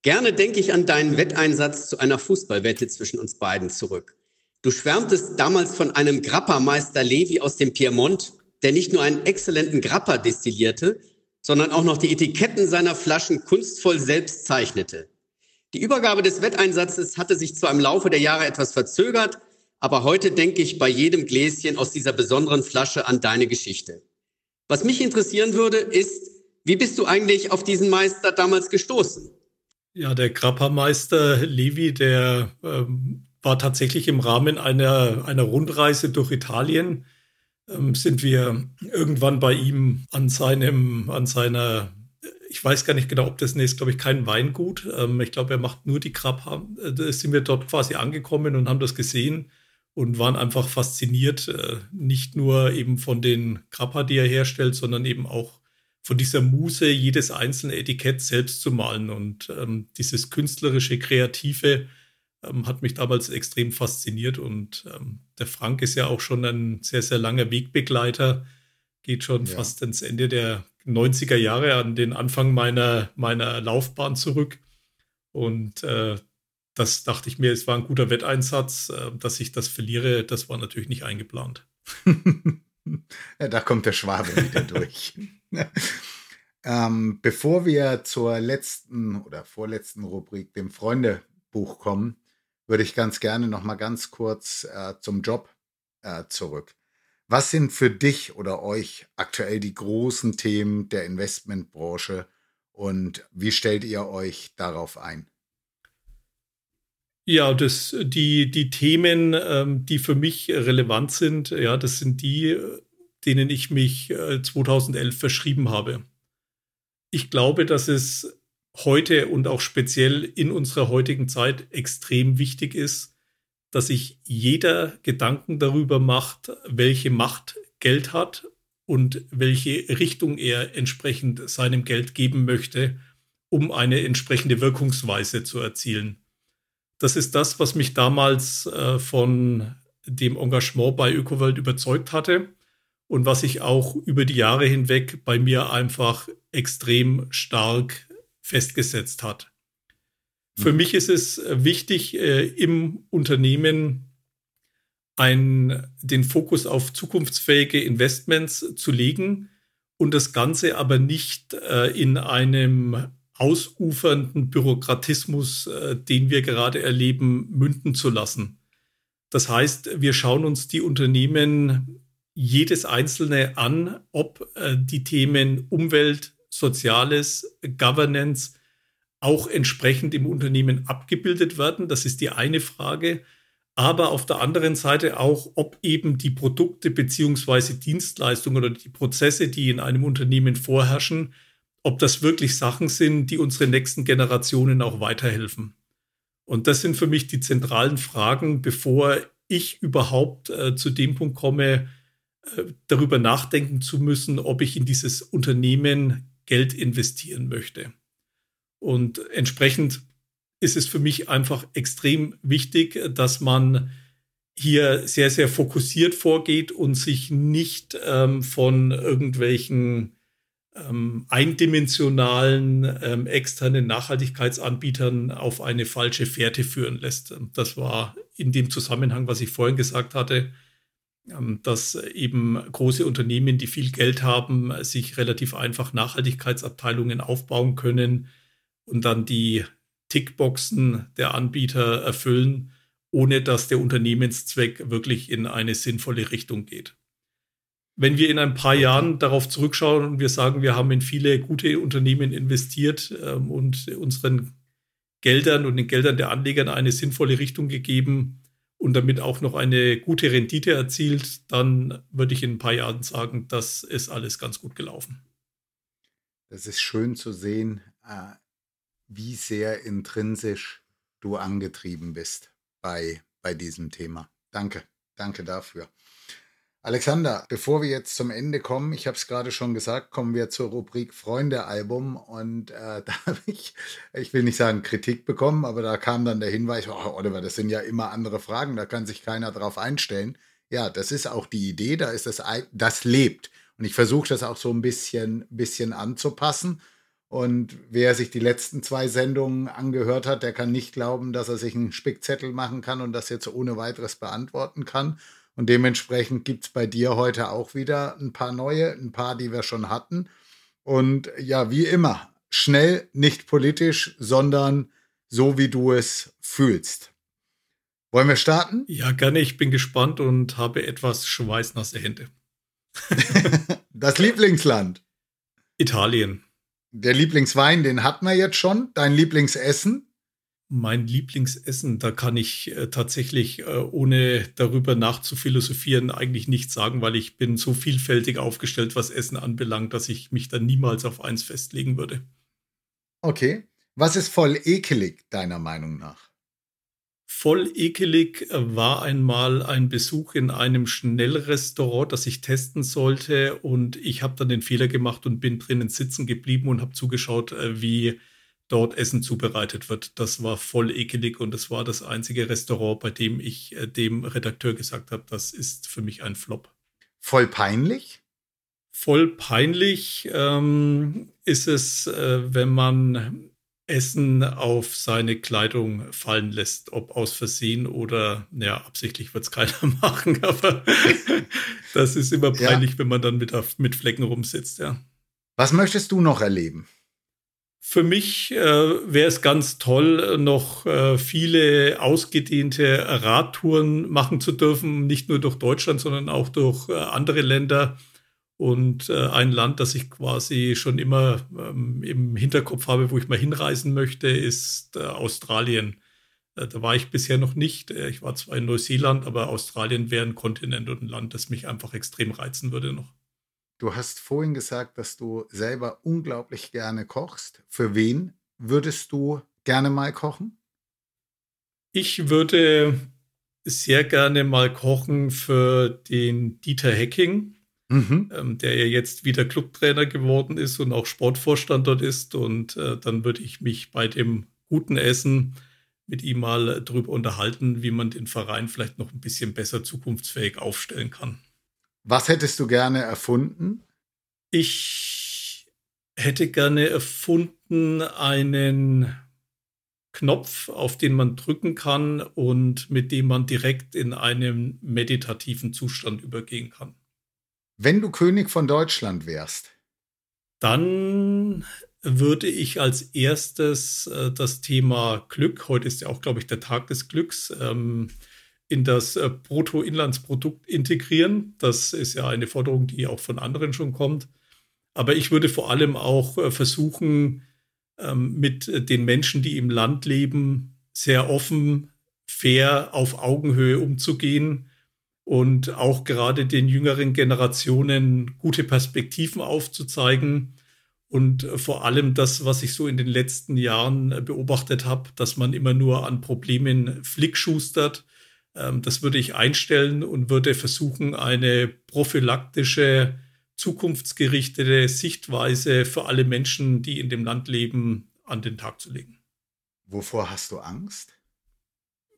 Gerne denke ich an deinen Wetteinsatz zu einer Fußballwette zwischen uns beiden zurück. Du schwärmtest damals von einem Grappermeister Levi aus dem Piemont, der nicht nur einen exzellenten Grappa destillierte, sondern auch noch die Etiketten seiner Flaschen kunstvoll selbst zeichnete. Die Übergabe des Wetteinsatzes hatte sich zwar im Laufe der Jahre etwas verzögert, aber heute denke ich bei jedem Gläschen aus dieser besonderen Flasche an deine Geschichte. Was mich interessieren würde, ist, wie bist du eigentlich auf diesen Meister damals gestoßen? Ja, der Grappermeister Levi, der ähm, war tatsächlich im Rahmen einer, einer Rundreise durch Italien, ähm, sind wir irgendwann bei ihm an seinem, an seiner, ich weiß gar nicht genau, ob das ist, glaube ich, kein Weingut. Ähm, ich glaube, er macht nur die Krabbe. Äh, sind wir dort quasi angekommen und haben das gesehen und waren einfach fasziniert, äh, nicht nur eben von den Krabber, die er herstellt, sondern eben auch von dieser Muse, jedes einzelne Etikett selbst zu malen und ähm, dieses künstlerische, kreative, ähm, hat mich damals extrem fasziniert. Und ähm, der Frank ist ja auch schon ein sehr, sehr langer Wegbegleiter, geht schon ja. fast ins Ende der 90er Jahre an den Anfang meiner, meiner Laufbahn zurück. Und äh, das dachte ich mir, es war ein guter Wetteinsatz. Äh, dass ich das verliere, das war natürlich nicht eingeplant. ja, da kommt der Schwabe wieder durch. ähm, bevor wir zur letzten oder vorletzten Rubrik, dem Freundebuch kommen, würde ich ganz gerne noch mal ganz kurz äh, zum Job äh, zurück. Was sind für dich oder euch aktuell die großen Themen der Investmentbranche und wie stellt ihr euch darauf ein? Ja, das, die, die Themen, ähm, die für mich relevant sind, ja, das sind die, denen ich mich äh, 2011 verschrieben habe. Ich glaube, dass es heute und auch speziell in unserer heutigen Zeit extrem wichtig ist, dass sich jeder Gedanken darüber macht, welche Macht Geld hat und welche Richtung er entsprechend seinem Geld geben möchte, um eine entsprechende Wirkungsweise zu erzielen. Das ist das, was mich damals äh, von dem Engagement bei ÖkoWorld überzeugt hatte und was sich auch über die Jahre hinweg bei mir einfach extrem stark festgesetzt hat. Für mhm. mich ist es äh, wichtig, äh, im Unternehmen ein, den Fokus auf zukunftsfähige Investments zu legen und das Ganze aber nicht äh, in einem ausufernden Bürokratismus, den wir gerade erleben, münden zu lassen. Das heißt, wir schauen uns die Unternehmen jedes einzelne an, ob die Themen Umwelt, Soziales, Governance auch entsprechend im Unternehmen abgebildet werden. Das ist die eine Frage. Aber auf der anderen Seite auch, ob eben die Produkte beziehungsweise Dienstleistungen oder die Prozesse, die in einem Unternehmen vorherrschen, ob das wirklich Sachen sind, die unsere nächsten Generationen auch weiterhelfen. Und das sind für mich die zentralen Fragen, bevor ich überhaupt äh, zu dem Punkt komme, äh, darüber nachdenken zu müssen, ob ich in dieses Unternehmen Geld investieren möchte. Und entsprechend ist es für mich einfach extrem wichtig, dass man hier sehr, sehr fokussiert vorgeht und sich nicht ähm, von irgendwelchen ähm, eindimensionalen ähm, externen Nachhaltigkeitsanbietern auf eine falsche Fährte führen lässt. Das war in dem Zusammenhang, was ich vorhin gesagt hatte, ähm, dass eben große Unternehmen, die viel Geld haben, sich relativ einfach Nachhaltigkeitsabteilungen aufbauen können und dann die Tickboxen der Anbieter erfüllen, ohne dass der Unternehmenszweck wirklich in eine sinnvolle Richtung geht. Wenn wir in ein paar Jahren darauf zurückschauen und wir sagen, wir haben in viele gute Unternehmen investiert ähm, und unseren Geldern und den Geldern der Anleger eine sinnvolle Richtung gegeben, und damit auch noch eine gute Rendite erzielt, dann würde ich in ein paar Jahren sagen, das ist alles ganz gut gelaufen. Das ist schön zu sehen, äh, wie sehr intrinsisch du angetrieben bist bei, bei diesem Thema. Danke, danke dafür. Alexander, bevor wir jetzt zum Ende kommen, ich habe es gerade schon gesagt, kommen wir zur Rubrik Freunde-Album und äh, da habe ich, ich will nicht sagen Kritik bekommen, aber da kam dann der Hinweis, oh, Oliver, das sind ja immer andere Fragen, da kann sich keiner drauf einstellen. Ja, das ist auch die Idee, da ist das, das lebt. Und ich versuche das auch so ein bisschen, bisschen anzupassen. Und wer sich die letzten zwei Sendungen angehört hat, der kann nicht glauben, dass er sich einen Spickzettel machen kann und das jetzt ohne weiteres beantworten kann. Und dementsprechend gibt es bei dir heute auch wieder ein paar neue, ein paar, die wir schon hatten. Und ja, wie immer, schnell, nicht politisch, sondern so, wie du es fühlst. Wollen wir starten? Ja, gerne. Ich bin gespannt und habe etwas schweißnasse Hände. das Lieblingsland? Italien. Der Lieblingswein, den hatten wir jetzt schon. Dein Lieblingsessen? Mein Lieblingsessen, da kann ich äh, tatsächlich, äh, ohne darüber nachzuphilosophieren, eigentlich nichts sagen, weil ich bin so vielfältig aufgestellt, was Essen anbelangt, dass ich mich da niemals auf eins festlegen würde. Okay. Was ist voll ekelig, deiner Meinung nach? Voll ekelig äh, war einmal ein Besuch in einem Schnellrestaurant, das ich testen sollte. Und ich habe dann den Fehler gemacht und bin drinnen sitzen geblieben und habe zugeschaut, äh, wie dort Essen zubereitet wird. Das war voll ekelig und das war das einzige Restaurant, bei dem ich äh, dem Redakteur gesagt habe, das ist für mich ein Flop. Voll peinlich? Voll peinlich ähm, ist es, äh, wenn man Essen auf seine Kleidung fallen lässt, ob aus Versehen oder, naja, absichtlich wird es keiner machen, aber das ist immer peinlich, ja. wenn man dann mit, mit Flecken rumsitzt, ja. Was möchtest du noch erleben? Für mich äh, wäre es ganz toll, noch äh, viele ausgedehnte Radtouren machen zu dürfen, nicht nur durch Deutschland, sondern auch durch äh, andere Länder. Und äh, ein Land, das ich quasi schon immer ähm, im Hinterkopf habe, wo ich mal hinreisen möchte, ist äh, Australien. Äh, da war ich bisher noch nicht. ich war zwar in Neuseeland, aber Australien wäre ein Kontinent und ein Land, das mich einfach extrem reizen würde noch. Du hast vorhin gesagt, dass du selber unglaublich gerne kochst. Für wen würdest du gerne mal kochen? Ich würde sehr gerne mal kochen für den Dieter Hecking, mhm. ähm, der ja jetzt wieder Clubtrainer geworden ist und auch Sportvorstand dort ist. Und äh, dann würde ich mich bei dem guten Essen mit ihm mal darüber unterhalten, wie man den Verein vielleicht noch ein bisschen besser zukunftsfähig aufstellen kann. Was hättest du gerne erfunden? Ich hätte gerne erfunden einen Knopf, auf den man drücken kann und mit dem man direkt in einen meditativen Zustand übergehen kann. Wenn du König von Deutschland wärst, dann würde ich als erstes äh, das Thema Glück, heute ist ja auch, glaube ich, der Tag des Glücks, ähm, in das äh, Bruttoinlandsprodukt integrieren. Das ist ja eine Forderung, die auch von anderen schon kommt. Aber ich würde vor allem auch äh, versuchen, ähm, mit äh, den Menschen, die im Land leben, sehr offen, fair, auf Augenhöhe umzugehen und auch gerade den jüngeren Generationen gute Perspektiven aufzuzeigen. Und vor allem das, was ich so in den letzten Jahren beobachtet habe, dass man immer nur an Problemen flickschustert das würde ich einstellen und würde versuchen, eine prophylaktische, zukunftsgerichtete Sichtweise für alle Menschen, die in dem Land leben, an den Tag zu legen. Wovor hast du Angst?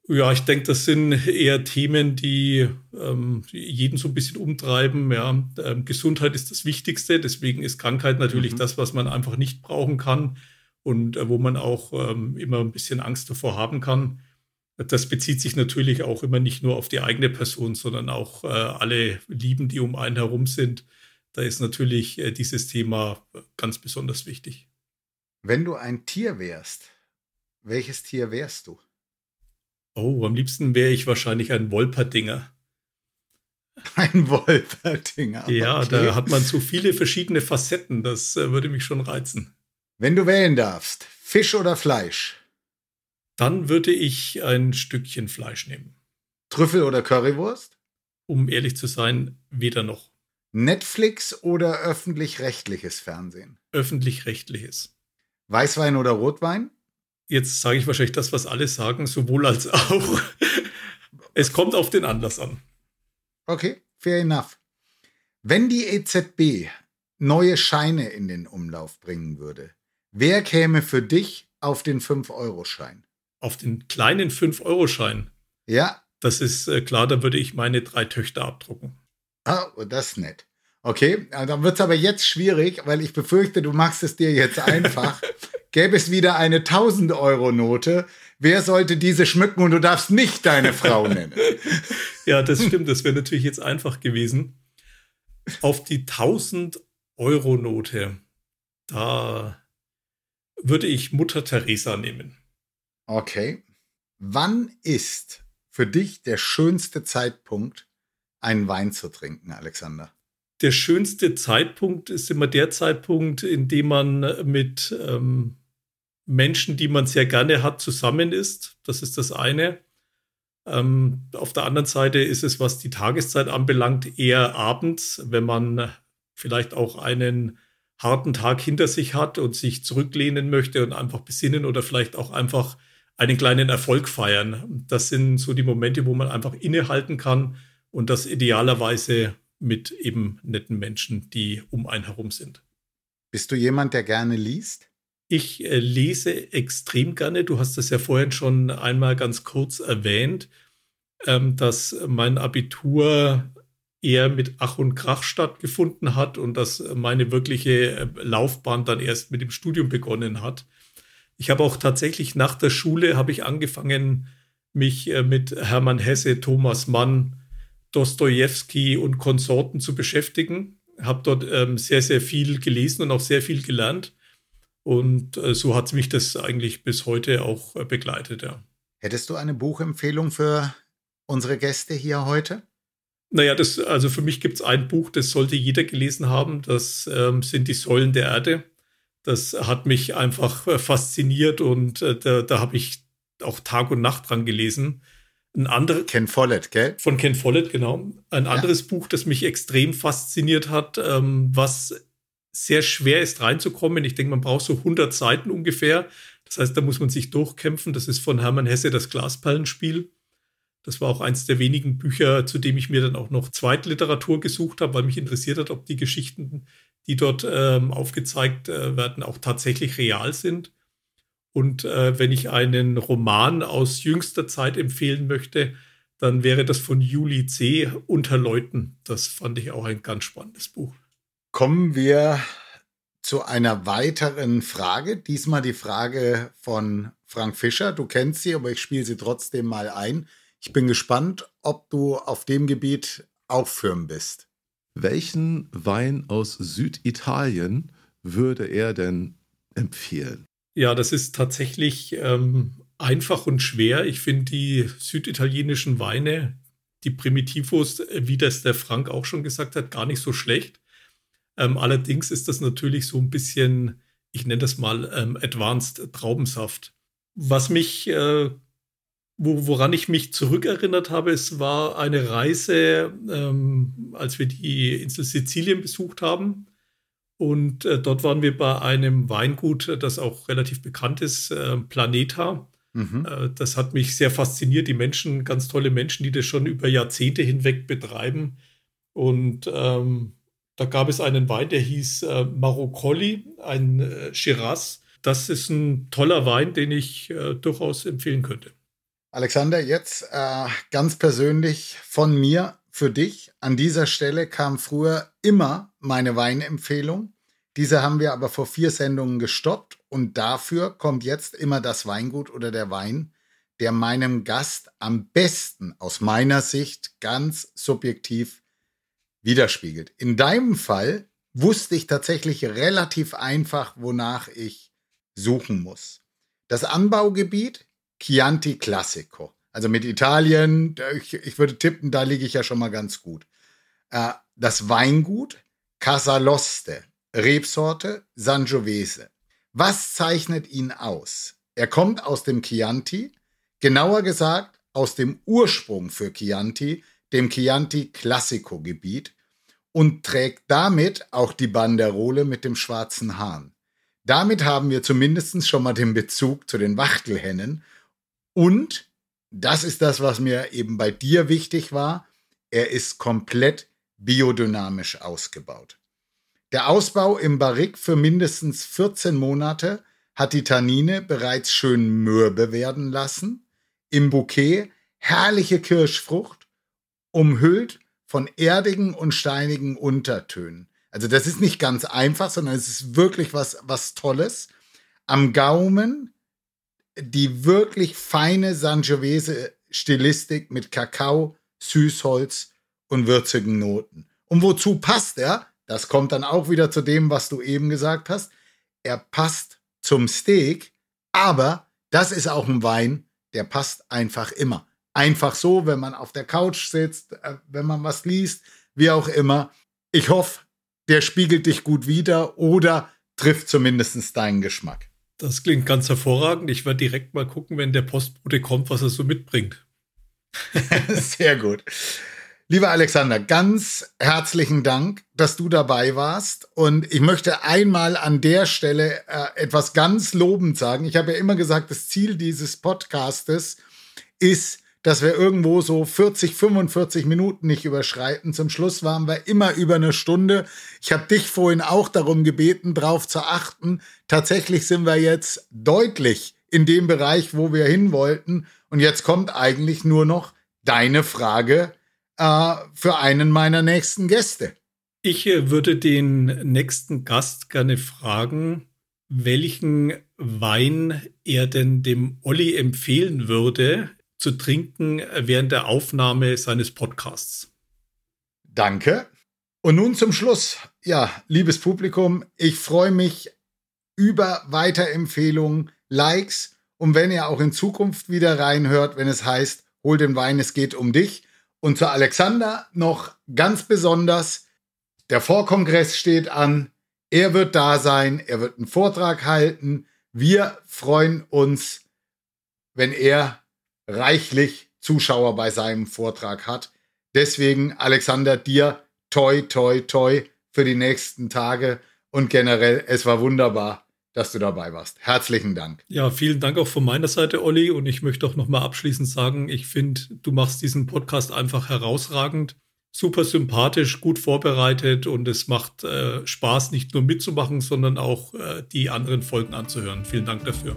Ja, ich denke, das sind eher Themen, die ähm, jeden so ein bisschen umtreiben. Ja. Ähm, Gesundheit ist das Wichtigste, deswegen ist Krankheit natürlich mhm. das, was man einfach nicht brauchen kann und äh, wo man auch ähm, immer ein bisschen Angst davor haben kann. Das bezieht sich natürlich auch immer nicht nur auf die eigene Person, sondern auch äh, alle Lieben, die um einen herum sind. Da ist natürlich äh, dieses Thema ganz besonders wichtig. Wenn du ein Tier wärst, welches Tier wärst du? Oh, am liebsten wäre ich wahrscheinlich ein Wolperdinger. Ein Wolperdinger. Okay. Ja, da hat man so viele verschiedene Facetten. Das äh, würde mich schon reizen. Wenn du wählen darfst, Fisch oder Fleisch? Dann würde ich ein Stückchen Fleisch nehmen. Trüffel oder Currywurst? Um ehrlich zu sein, weder noch. Netflix oder öffentlich-rechtliches Fernsehen? Öffentlich-rechtliches. Weißwein oder Rotwein? Jetzt sage ich wahrscheinlich das, was alle sagen, sowohl als auch. es kommt auf den Anlass an. Okay, fair enough. Wenn die EZB neue Scheine in den Umlauf bringen würde, wer käme für dich auf den 5-Euro-Schein? Auf den kleinen 5-Euro-Schein? Ja. Das ist äh, klar, da würde ich meine drei Töchter abdrucken. Ah, oh, das ist nett. Okay, dann wird es aber jetzt schwierig, weil ich befürchte, du machst es dir jetzt einfach. Gäbe es wieder eine 1000-Euro-Note, wer sollte diese schmücken und du darfst nicht deine Frau nennen? ja, das stimmt, das wäre natürlich jetzt einfach gewesen. Auf die 1000-Euro-Note, da würde ich Mutter Teresa nehmen. Okay. Wann ist für dich der schönste Zeitpunkt, einen Wein zu trinken, Alexander? Der schönste Zeitpunkt ist immer der Zeitpunkt, in dem man mit ähm, Menschen, die man sehr gerne hat, zusammen ist. Das ist das eine. Ähm, auf der anderen Seite ist es, was die Tageszeit anbelangt, eher abends, wenn man vielleicht auch einen harten Tag hinter sich hat und sich zurücklehnen möchte und einfach besinnen oder vielleicht auch einfach einen kleinen Erfolg feiern. Das sind so die Momente, wo man einfach innehalten kann und das idealerweise mit eben netten Menschen, die um einen herum sind. Bist du jemand, der gerne liest? Ich äh, lese extrem gerne. Du hast das ja vorhin schon einmal ganz kurz erwähnt, ähm, dass mein Abitur eher mit Ach und Krach stattgefunden hat und dass meine wirkliche äh, Laufbahn dann erst mit dem Studium begonnen hat. Ich habe auch tatsächlich nach der Schule habe ich angefangen, mich äh, mit Hermann Hesse, Thomas Mann, Dostoevsky und Konsorten zu beschäftigen. Habe dort ähm, sehr, sehr viel gelesen und auch sehr viel gelernt. Und äh, so hat mich das eigentlich bis heute auch äh, begleitet, ja. Hättest du eine Buchempfehlung für unsere Gäste hier heute? Naja, das, also für mich gibt es ein Buch, das sollte jeder gelesen haben. Das ähm, sind die Säulen der Erde. Das hat mich einfach äh, fasziniert und äh, da, da habe ich auch Tag und Nacht dran gelesen. Ein anderes. Ken Follett, gell? Von Ken Follett, genau. Ein anderes ja. Buch, das mich extrem fasziniert hat, ähm, was sehr schwer ist reinzukommen. Ich denke, man braucht so 100 Seiten ungefähr. Das heißt, da muss man sich durchkämpfen. Das ist von Hermann Hesse das Glasperlenspiel. Das war auch eins der wenigen Bücher, zu dem ich mir dann auch noch Zweitliteratur gesucht habe, weil mich interessiert hat, ob die Geschichten, die dort ähm, aufgezeigt äh, werden, auch tatsächlich real sind. Und äh, wenn ich einen Roman aus jüngster Zeit empfehlen möchte, dann wäre das von Juli C. Unter Leuten. Das fand ich auch ein ganz spannendes Buch. Kommen wir zu einer weiteren Frage. Diesmal die Frage von Frank Fischer. Du kennst sie, aber ich spiele sie trotzdem mal ein. Ich bin gespannt, ob du auf dem Gebiet auch firm bist. Welchen Wein aus Süditalien würde er denn empfehlen? Ja, das ist tatsächlich ähm, einfach und schwer. Ich finde die süditalienischen Weine, die Primitivos, wie das der Frank auch schon gesagt hat, gar nicht so schlecht. Ähm, allerdings ist das natürlich so ein bisschen, ich nenne das mal ähm, Advanced Traubensaft. Was mich, äh, wo, woran ich mich zurückerinnert habe, es war eine Reise, ähm, als wir die Insel Sizilien besucht haben. Und äh, dort waren wir bei einem Weingut, das auch relativ bekannt ist, äh, Planeta. Mhm. Äh, das hat mich sehr fasziniert. Die Menschen, ganz tolle Menschen, die das schon über Jahrzehnte hinweg betreiben. Und ähm, da gab es einen Wein, der hieß äh, Maroccolli, ein äh, Shiraz. Das ist ein toller Wein, den ich äh, durchaus empfehlen könnte. Alexander, jetzt äh, ganz persönlich von mir für dich. An dieser Stelle kam früher immer meine Weinempfehlung. Diese haben wir aber vor vier Sendungen gestoppt und dafür kommt jetzt immer das Weingut oder der Wein, der meinem Gast am besten aus meiner Sicht ganz subjektiv widerspiegelt. In deinem Fall wusste ich tatsächlich relativ einfach, wonach ich suchen muss. Das Anbaugebiet Chianti Classico. Also mit Italien, ich, ich würde tippen, da liege ich ja schon mal ganz gut. Äh, das Weingut Casaloste, Rebsorte Sangiovese. Was zeichnet ihn aus? Er kommt aus dem Chianti, genauer gesagt aus dem Ursprung für Chianti, dem Chianti Classico Gebiet, und trägt damit auch die Banderole mit dem schwarzen Hahn. Damit haben wir zumindest schon mal den Bezug zu den Wachtelhennen. Und das ist das, was mir eben bei dir wichtig war. Er ist komplett biodynamisch ausgebaut. Der Ausbau im Barrik für mindestens 14 Monate hat die Tannine bereits schön mürbe werden lassen. Im Bouquet herrliche Kirschfrucht, umhüllt von erdigen und steinigen Untertönen. Also das ist nicht ganz einfach, sondern es ist wirklich was, was Tolles. Am Gaumen die wirklich feine Sangiovese-Stilistik mit Kakao, Süßholz und würzigen Noten. Und wozu passt er? Das kommt dann auch wieder zu dem, was du eben gesagt hast. Er passt zum Steak, aber das ist auch ein Wein, der passt einfach immer. Einfach so, wenn man auf der Couch sitzt, äh, wenn man was liest, wie auch immer. Ich hoffe, der spiegelt dich gut wider oder trifft zumindest deinen Geschmack. Das klingt ganz hervorragend. Ich werde direkt mal gucken, wenn der Postbote kommt, was er so mitbringt. Sehr gut. Lieber Alexander, ganz herzlichen Dank, dass du dabei warst. Und ich möchte einmal an der Stelle äh, etwas ganz lobend sagen. Ich habe ja immer gesagt, das Ziel dieses Podcastes ist, dass wir irgendwo so 40, 45 Minuten nicht überschreiten. Zum Schluss waren wir immer über eine Stunde. Ich habe dich vorhin auch darum gebeten, darauf zu achten. Tatsächlich sind wir jetzt deutlich in dem Bereich, wo wir hin wollten. Und jetzt kommt eigentlich nur noch deine Frage äh, für einen meiner nächsten Gäste. Ich äh, würde den nächsten Gast gerne fragen, welchen Wein er denn dem Olli empfehlen würde, zu trinken während der Aufnahme seines Podcasts. Danke. Und nun zum Schluss. Ja, liebes Publikum, ich freue mich über Weiterempfehlungen, Likes und wenn ihr auch in Zukunft wieder reinhört, wenn es heißt, hol den Wein, es geht um dich. Und zu Alexander noch ganz besonders, der Vorkongress steht an, er wird da sein, er wird einen Vortrag halten. Wir freuen uns, wenn er reichlich Zuschauer bei seinem Vortrag hat. Deswegen, Alexander, dir toi, toi, toi für die nächsten Tage und generell, es war wunderbar, dass du dabei warst. Herzlichen Dank. Ja, vielen Dank auch von meiner Seite, Olli. Und ich möchte auch nochmal abschließend sagen, ich finde, du machst diesen Podcast einfach herausragend. Super sympathisch, gut vorbereitet und es macht äh, Spaß, nicht nur mitzumachen, sondern auch äh, die anderen Folgen anzuhören. Vielen Dank dafür.